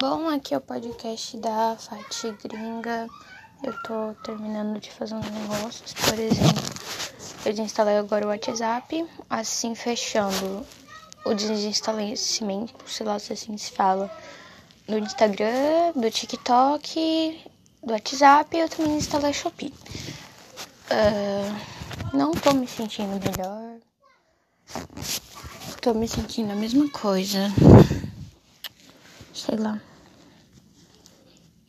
Bom, aqui é o podcast da Fati Gringa. Eu tô terminando de fazer uns negócios, por exemplo, eu desinstalei agora o WhatsApp, assim fechando o desinstalamento, sei lá se assim se fala, do Instagram, do TikTok, do WhatsApp, eu também instalei a Shopee. Uh, não tô me sentindo melhor. Tô me sentindo a mesma coisa. Sei lá.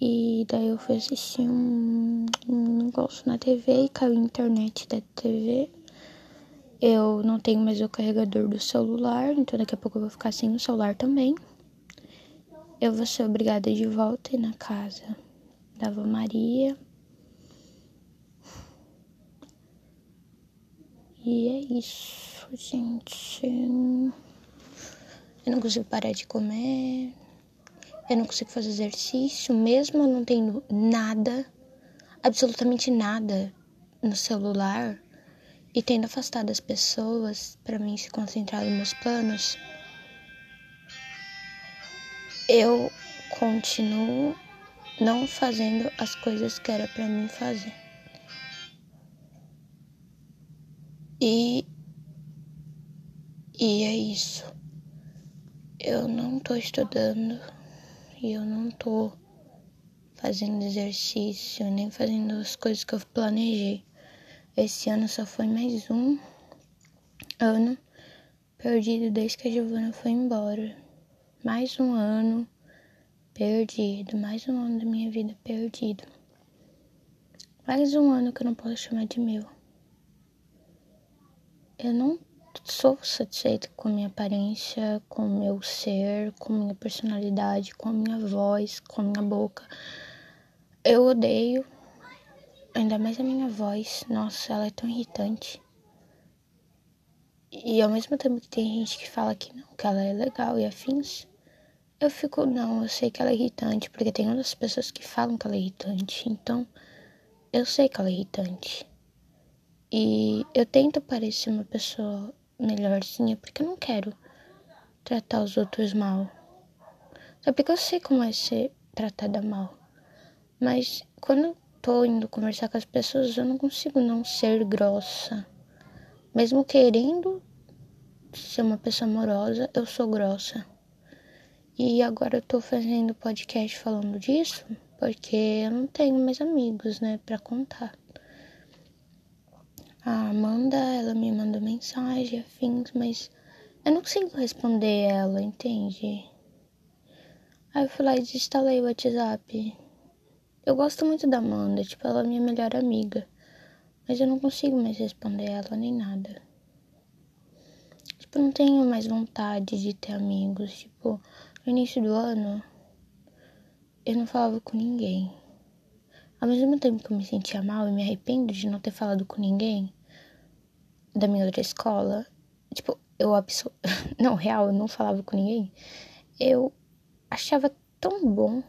E daí eu fui assistir um, um negócio na TV e caiu a internet da TV. Eu não tenho mais o carregador do celular, então daqui a pouco eu vou ficar sem o celular também. Eu vou ser obrigada de volta na casa da Avó Maria. E é isso, gente. Eu não consigo parar de comer. Eu não consigo fazer exercício, mesmo não tendo nada, absolutamente nada no celular e tendo afastado as pessoas para mim se concentrar nos meus planos. Eu continuo não fazendo as coisas que era para mim fazer. E e é isso. Eu não tô estudando e eu não tô fazendo exercício, nem fazendo as coisas que eu planejei. Esse ano só foi mais um ano perdido desde que a Giovana foi embora. Mais um ano perdido, mais um ano da minha vida perdido. Mais um ano que eu não posso chamar de meu. Eu não sou satisfeita com a minha aparência, com o meu ser, com a minha personalidade, com a minha voz, com a minha boca. Eu odeio, ainda mais a minha voz. Nossa, ela é tão irritante. E ao mesmo tempo que tem gente que fala que não, que ela é legal e afins, eu fico, não, eu sei que ela é irritante, porque tem outras pessoas que falam que ela é irritante. Então, eu sei que ela é irritante. E eu tento parecer uma pessoa melhorzinha, porque eu não quero tratar os outros mal. Só porque eu sei como é ser tratada mal. Mas quando eu tô indo conversar com as pessoas, eu não consigo não ser grossa. Mesmo querendo ser uma pessoa amorosa, eu sou grossa. E agora eu tô fazendo podcast falando disso, porque eu não tenho mais amigos, né, para contar. A Amanda, ela me mandou mensagem, afins, mas eu não consigo responder ela, entende? Aí eu fui lá e desinstalei o WhatsApp. Eu gosto muito da Amanda, tipo, ela é minha melhor amiga. Mas eu não consigo mais responder ela nem nada. Tipo, não tenho mais vontade de ter amigos. Tipo, no início do ano, eu não falava com ninguém. Ao mesmo tempo que eu me sentia mal e me arrependo de não ter falado com ninguém da minha outra escola, tipo, eu absor... não, real, eu não falava com ninguém. Eu achava tão bom.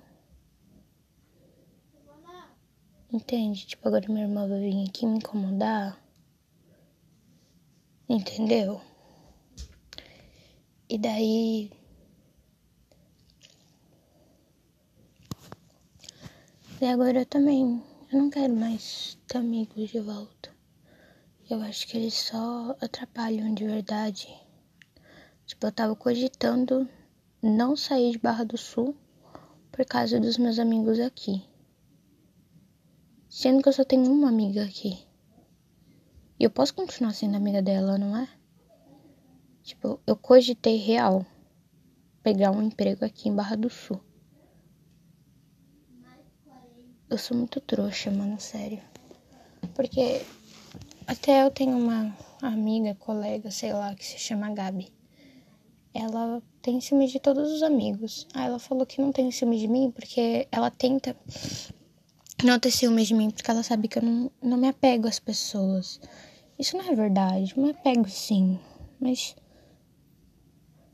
Entende? Tipo, agora minha irmã vai vir aqui me incomodar. Entendeu? E daí E agora eu também, eu não quero mais ter amigos de volta. Eu acho que eles só atrapalham de verdade. Tipo, eu tava cogitando não sair de Barra do Sul por causa dos meus amigos aqui. Sendo que eu só tenho uma amiga aqui. E eu posso continuar sendo amiga dela, não é? Tipo, eu cogitei real pegar um emprego aqui em Barra do Sul. Eu sou muito trouxa, mano, sério. Porque até eu tenho uma amiga, colega, sei lá, que se chama Gabi. Ela tem ciúme de todos os amigos. Aí ela falou que não tem ciúme de mim porque ela tenta não ter ciúme de mim porque ela sabe que eu não, não me apego às pessoas. Isso não é verdade, eu me apego sim, mas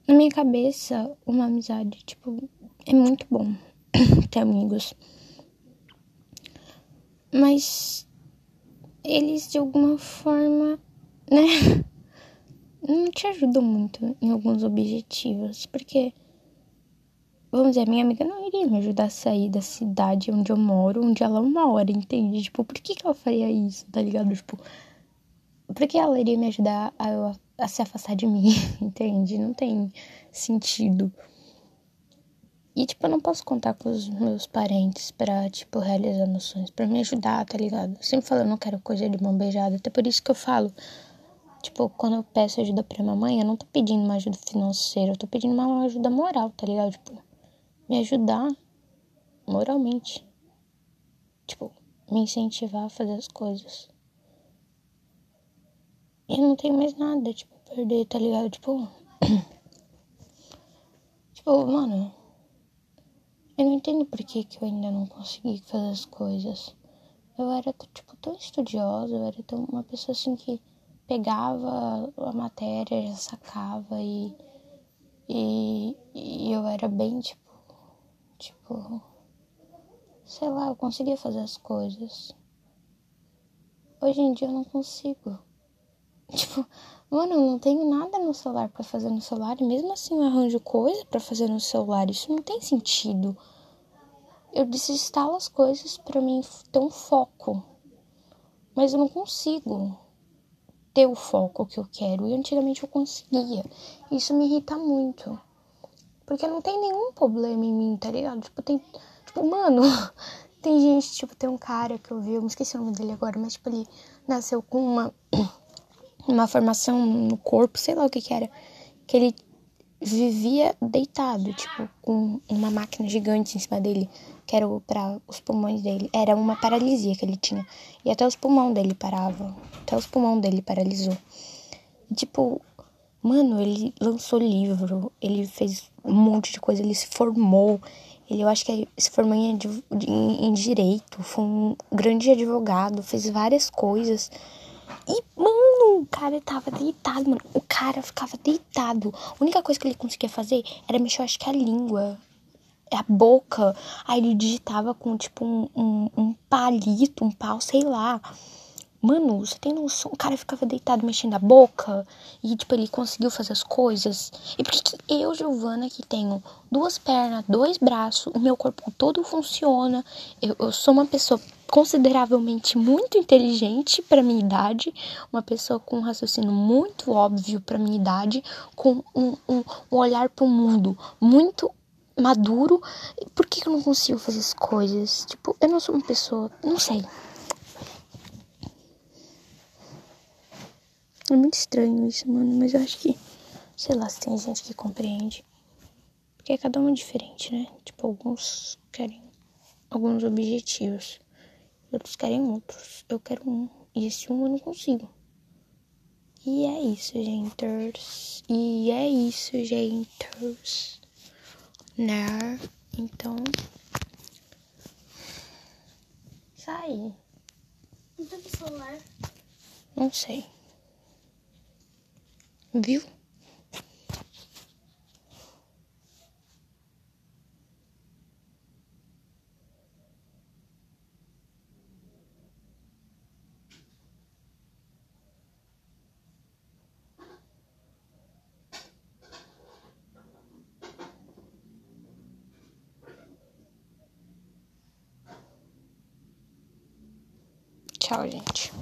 na minha cabeça, uma amizade, tipo, é muito bom ter amigos. Mas eles de alguma forma, né, não te ajudam muito em alguns objetivos, porque vamos dizer, minha amiga não iria me ajudar a sair da cidade onde eu moro, onde ela mora, entende? Tipo, por que, que ela faria isso, tá ligado? Tipo, por que ela iria me ajudar a, a se afastar de mim, entende? Não tem sentido. E, tipo, eu não posso contar com os meus parentes pra, tipo, realizar meus sonhos, pra me ajudar, tá ligado? Eu sempre falo, eu não quero coisa de mão beijada, até por isso que eu falo. Tipo, quando eu peço ajuda pra minha mãe, eu não tô pedindo uma ajuda financeira, eu tô pedindo uma ajuda moral, tá ligado? Tipo, me ajudar moralmente. Tipo, me incentivar a fazer as coisas. E eu não tenho mais nada, tipo, perder, tá ligado? Tipo. tipo, mano. Eu não entendo por que, que eu ainda não consegui fazer as coisas. Eu era, tipo, tão estudiosa, eu era tão uma pessoa assim que pegava a matéria, já sacava e, e, e eu era bem, tipo, tipo, sei lá, eu conseguia fazer as coisas. Hoje em dia eu não consigo. Tipo, mano, eu não tenho nada no celular para fazer no celular e mesmo assim eu arranjo coisa para fazer no celular. Isso não tem sentido. Eu desinstalo as coisas para mim ter um foco. Mas eu não consigo ter o foco que eu quero. E antigamente eu conseguia. Isso me irrita muito. Porque não tem nenhum problema em mim, tá ligado? Tipo, tem. Tipo, mano, tem gente, tipo, tem um cara que eu vi, eu me esqueci o nome dele agora, mas tipo, ele nasceu com uma uma formação no corpo, sei lá o que que era, que ele vivia deitado, tipo, com uma máquina gigante em cima dele, que era para os pulmões dele. Era uma paralisia que ele tinha. E até os pulmões dele paravam. Até os pulmões dele paralisou. E, tipo, mano, ele lançou livro, ele fez um monte de coisa, ele se formou. Ele, eu acho que se formou em, em, em direito, foi um grande advogado, fez várias coisas. E, mano, o cara tava deitado, mano. O cara ficava deitado. A única coisa que ele conseguia fazer era mexer, acho que a língua. A boca. Aí ele digitava com, tipo, um, um, um palito, um pau, sei lá. Mano, você tem noção? O cara ficava deitado mexendo a boca e, tipo, ele conseguiu fazer as coisas. E por que, que eu, Giovana, que tenho duas pernas, dois braços, o meu corpo todo funciona, eu, eu sou uma pessoa consideravelmente muito inteligente para minha idade, uma pessoa com um raciocínio muito óbvio para minha idade, com um, um, um olhar para o mundo muito maduro. Por que eu não consigo fazer as coisas? Tipo, eu não sou uma pessoa, não sei. É muito estranho isso, mano, mas eu acho que, sei lá, se tem gente que compreende. Porque cada um é diferente, né? Tipo, alguns querem alguns objetivos, outros querem outros. Eu quero um, e esse um eu não consigo. E é isso, gente. E é isso, gente. Né? Então. Sai. Não tem celular. Não sei. Viu? Tchau, gente.